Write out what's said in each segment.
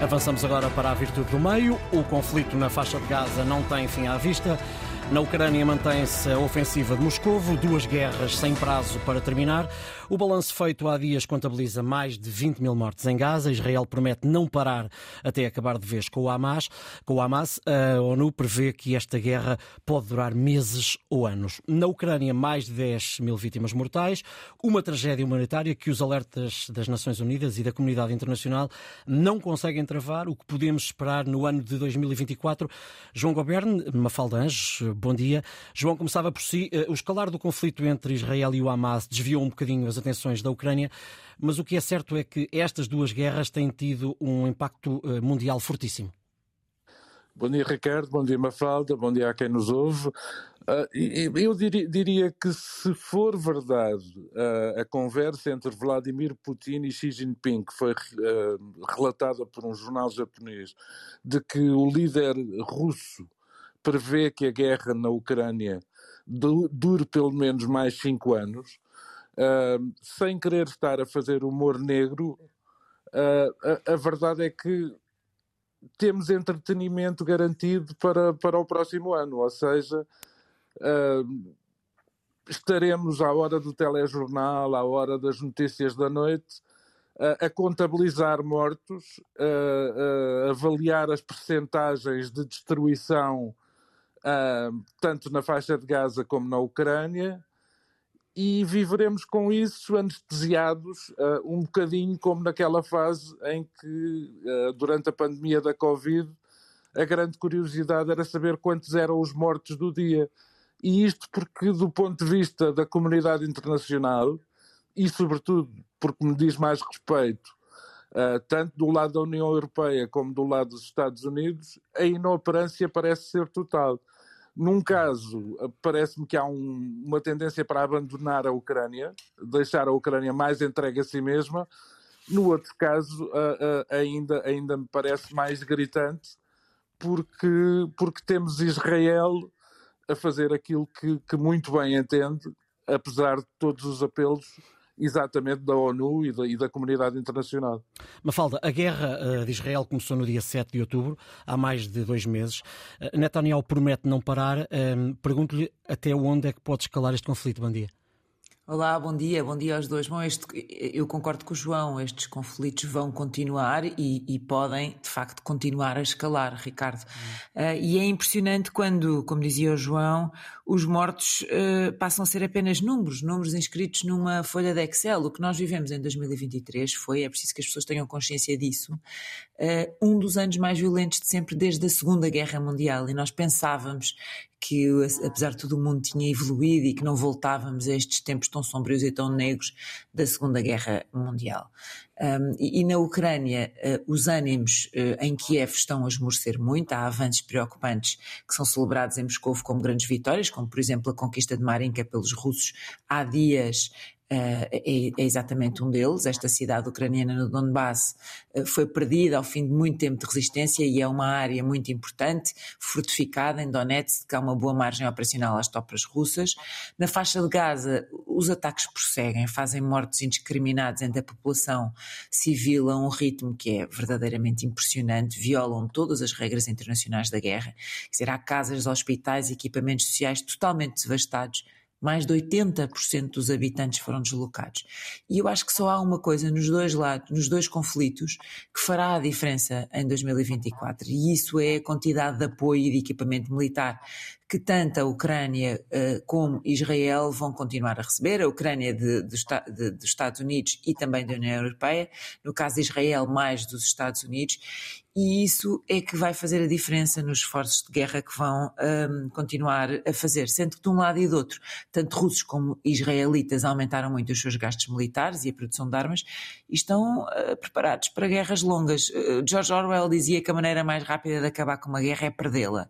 Avançamos agora para a virtude do meio. O conflito na faixa de Gaza não tem fim à vista. Na Ucrânia mantém-se a ofensiva de Moscovo, duas guerras sem prazo para terminar. O balanço feito há dias contabiliza mais de 20 mil mortes em Gaza. Israel promete não parar até acabar de vez com o Hamas. Com o Hamas, a ONU prevê que esta guerra pode durar meses ou anos. Na Ucrânia, mais de 10 mil vítimas mortais, uma tragédia humanitária que os alertas das Nações Unidas e da comunidade internacional não conseguem travar. O que podemos esperar no ano de 2024? João Goberne, Mafalda Anjos, bom dia. João, começava por si. Eh, o escalar do conflito entre Israel e o Hamas desviou um bocadinho as atenções da Ucrânia, mas o que é certo é que estas duas guerras têm tido um impacto eh, mundial fortíssimo. Bom dia, Ricardo. Bom dia, Mafalda. Bom dia a quem nos ouve. Uh, eu diria, que se for verdade uh, a conversa entre Vladimir Putin e Xi Jinping, que foi uh, relatada por um jornal japonês, de que o líder russo prevê que a guerra na Ucrânia dure pelo menos mais cinco anos, uh, sem querer estar a fazer humor negro, uh, a, a, verdade é que temos entretenimento garantido para, para o próximo ano, ou seja, uh, estaremos à hora do telejornal, à hora das notícias da noite, a contabilizar mortos, a avaliar as percentagens de destruição uh, tanto na faixa de Gaza como na Ucrânia, e viveremos com isso anestesiados uh, um bocadinho como naquela fase em que, uh, durante a pandemia da Covid, a grande curiosidade era saber quantos eram os mortos do dia. E isto porque, do ponto de vista da comunidade internacional, e sobretudo porque me diz mais respeito, uh, tanto do lado da União Europeia como do lado dos Estados Unidos, a inoperância parece ser total. Num caso, parece-me que há um, uma tendência para abandonar a Ucrânia, deixar a Ucrânia mais entregue a si mesma. No outro caso, uh, uh, ainda, ainda me parece mais gritante, porque, porque temos Israel a fazer aquilo que, que muito bem entende, apesar de todos os apelos exatamente da ONU e da, e da comunidade internacional. Mafalda, a guerra uh, de Israel começou no dia 7 de outubro, há mais de dois meses. Uh, Netanyahu promete não parar. Uh, Pergunto-lhe até onde é que pode escalar este conflito, Bandia? Olá, bom dia, bom dia aos dois. Bom, este, eu concordo com o João, estes conflitos vão continuar e, e podem, de facto, continuar a escalar, Ricardo. Uh, e é impressionante quando, como dizia o João, os mortos uh, passam a ser apenas números, números inscritos numa folha de Excel. O que nós vivemos em 2023 foi, é preciso que as pessoas tenham consciência disso, uh, um dos anos mais violentos de sempre desde a Segunda Guerra Mundial. E nós pensávamos que apesar de tudo o mundo tinha evoluído e que não voltávamos a estes tempos tão sombrios e tão negros da Segunda Guerra Mundial. Um, e, e, na Ucrânia uh, os ânimos uh, em Kiev estão a esmorecer muito, há avanços preocupantes que são celebrados em Moscou como grandes vitórias, como por exemplo a conquista de Marinka pelos russos há dias é, é, exatamente um deles. Esta cidade ucraniana no Donbass uh, foi perdida ao fim de muito tempo de resistência e é uma área muito importante, fortificada em Donetsk, que há uma boa margem operacional às tropas russas. Na faixa de Gaza, os ataques prosseguem, fazem mortes indiscriminados entre a população civil a um ritmo que é verdadeiramente impressionante, violam todas as regras internacionais da guerra. Quer dizer, há casas, hospitais, equipamentos sociais totalmente devastados mais de 80% dos habitantes foram deslocados. E eu acho que só há uma coisa nos dois lados, nos dois conflitos, que fará a diferença em 2024, e isso é a quantidade de apoio e de equipamento militar que tanto a Ucrânia uh, como Israel vão continuar a receber, a Ucrânia dos Estados Unidos e também da União Europeia, no caso de Israel, mais dos Estados Unidos, e isso é que vai fazer a diferença nos esforços de guerra que vão um, continuar a fazer, sendo que de um lado e do outro, tanto russos como israelitas aumentaram muito os seus gastos militares e a produção de armas e estão uh, preparados para guerras longas. Uh, George Orwell dizia que a maneira mais rápida de acabar com uma guerra é perdê-la.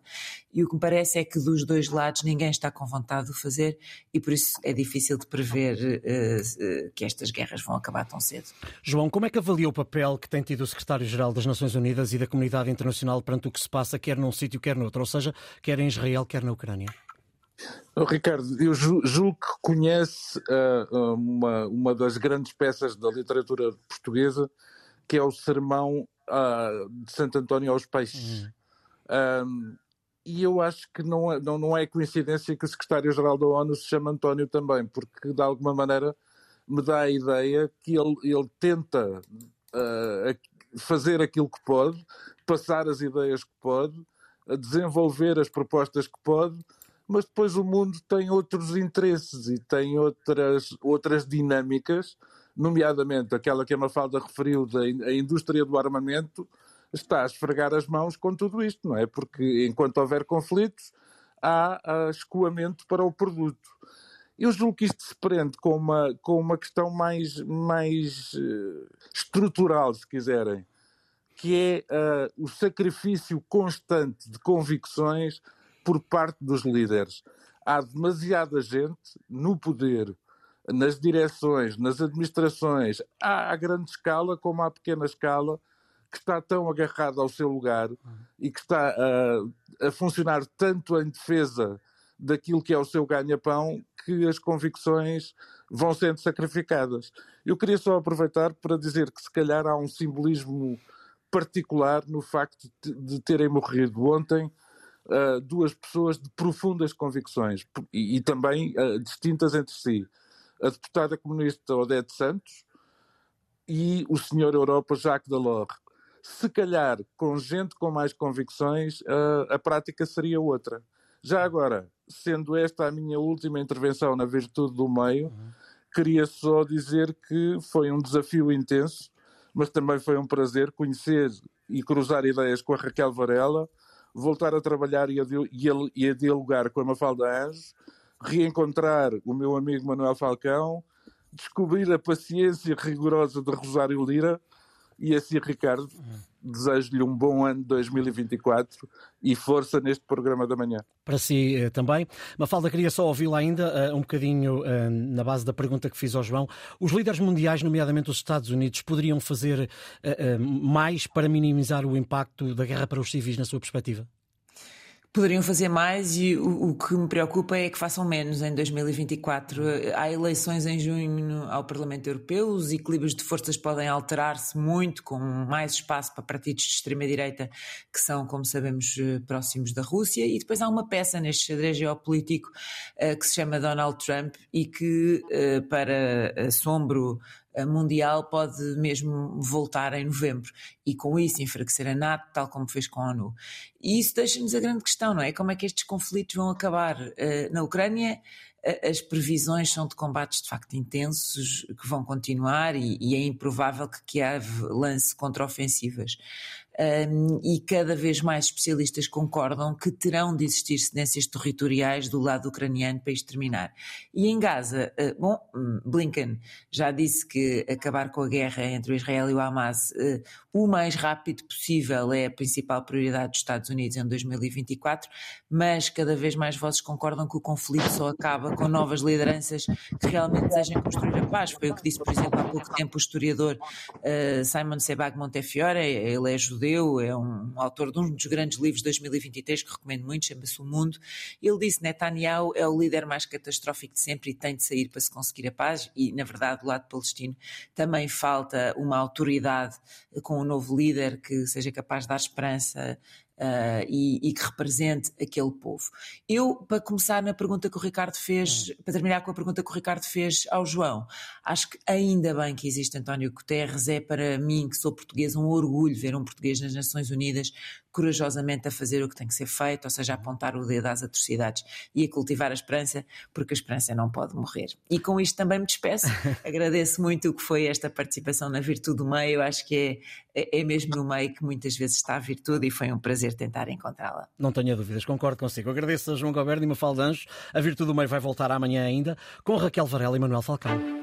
E o que me parece é que dos dois lados ninguém está com vontade de o fazer e por isso é difícil de prever uh, que estas guerras vão acabar tão cedo. João, como é que avalia o papel que tem tido o secretário-geral das Nações Unidas e da comunidade internacional perante o que se passa, quer num sítio, quer noutro, ou seja, quer em Israel, quer na Ucrânia? Oh, Ricardo, eu julgo que conhece uh, uma, uma das grandes peças da literatura portuguesa, que é o sermão uh, de Santo António aos Peixes. Uhum. Um, e eu acho que não é, não, não é coincidência que o secretário-geral da ONU se chama António também, porque de alguma maneira me dá a ideia que ele, ele tenta uh, fazer aquilo que pode, passar as ideias que pode, desenvolver as propostas que pode, mas depois o mundo tem outros interesses e tem outras, outras dinâmicas, nomeadamente aquela que a Mafalda referiu da a indústria do armamento, está a esfregar as mãos com tudo isto, não é? Porque enquanto houver conflitos, há escoamento para o produto. Eu julgo que isto se prende com uma, com uma questão mais, mais uh, estrutural, se quiserem, que é uh, o sacrifício constante de convicções por parte dos líderes. Há demasiada gente no poder, nas direções, nas administrações, à grande escala como à pequena escala, que está tão agarrado ao seu lugar e que está a, a funcionar tanto em defesa daquilo que é o seu ganha-pão que as convicções vão sendo sacrificadas. Eu queria só aproveitar para dizer que se calhar há um simbolismo particular no facto de, de terem morrido ontem uh, duas pessoas de profundas convicções e, e também uh, distintas entre si. A deputada comunista Odete Santos e o senhor Europa Jacques Delors se calhar com gente com mais convicções, a, a prática seria outra. Já agora, sendo esta a minha última intervenção na Virtude do Meio, uhum. queria só dizer que foi um desafio intenso, mas também foi um prazer conhecer e cruzar ideias com a Raquel Varela, voltar a trabalhar e a, e a dialogar com a Mafalda Anjos, reencontrar o meu amigo Manuel Falcão, descobrir a paciência rigorosa de Rosário Lira e assim, Ricardo, desejo-lhe um bom ano de 2024 e força neste programa da manhã. Para si eh, também. Mafalda, queria só ouvi-la ainda, uh, um bocadinho uh, na base da pergunta que fiz ao João. Os líderes mundiais, nomeadamente os Estados Unidos, poderiam fazer mais para minimizar o impacto da guerra para os civis, na sua perspectiva? Poderiam fazer mais e o, o, que me preocupa é que façam menos em 2024. Há eleições em junho ao Parlamento Europeu, os equilíbrios de forças podem alterar-se muito, com mais espaço para partidos de extrema-direita que são, como sabemos, eh, próximos da Rússia. E depois há uma peça neste xadrez geopolítico uh, que se chama Donald Trump e que, uh, para assombro mundial pode mesmo voltar em novembro e com isso enfraquecer a NATO, tal como fez com a ONU. E isso deixa-nos a grande questão, não é? Como é que estes conflitos vão acabar? Na Ucrânia, as previsões são de combates de facto intensos que vão continuar e, e é improvável que Kiev lance contraofensivas um, e cada vez mais especialistas concordam que terão de existir cedências territoriais do lado ucraniano para exterminar. E em Gaza, uh, bom, hum, Blinken já disse que acabar com a guerra entre o Israel e o Hamas uh, o mais rápido possível é a principal prioridade dos Estados Unidos em 2024, mas cada vez mais vozes concordam que o conflito só acaba com novas lideranças que realmente desejem construir a paz. Foi o que disse, por exemplo, há pouco tempo o historiador uh, Simon Sebag Montefiore, ele é judeu, é um autor de um dos grandes livros de 2023 que recomendo muito, chama-se O Mundo. Ele disse Netanyahu é o líder mais catastrófico de sempre e tem de sair para se conseguir a paz e, na verdade, do lado palestino também falta uma autoridade com um novo líder que seja capaz de dar esperança uh, e, e, que represente aquele povo. Eu, para começar na pergunta que o Ricardo fez, hum. para terminar com a pergunta que o Ricardo fez ao João, acho que ainda bem que existe António Guterres, é para mim, que sou português, um orgulho ver um português nas Nações Unidas corajosamente a fazer o que tem que ser feito, ou seja, a apontar o dedo às atrocidades e a cultivar a esperança, porque a esperança não pode morrer. E com isto também me despeço. Agradeço muito o que foi esta participação na Virtude do Meio. Acho que é, é, é mesmo no meio que muitas vezes está a virtude e foi um prazer tentar encontrá-la. Não tenha dúvidas, concordo consigo. Agradeço a João Goberno e Mafalda Anjos. A Virtude do Meio vai voltar amanhã ainda com Raquel Varela e Manuel Falcão.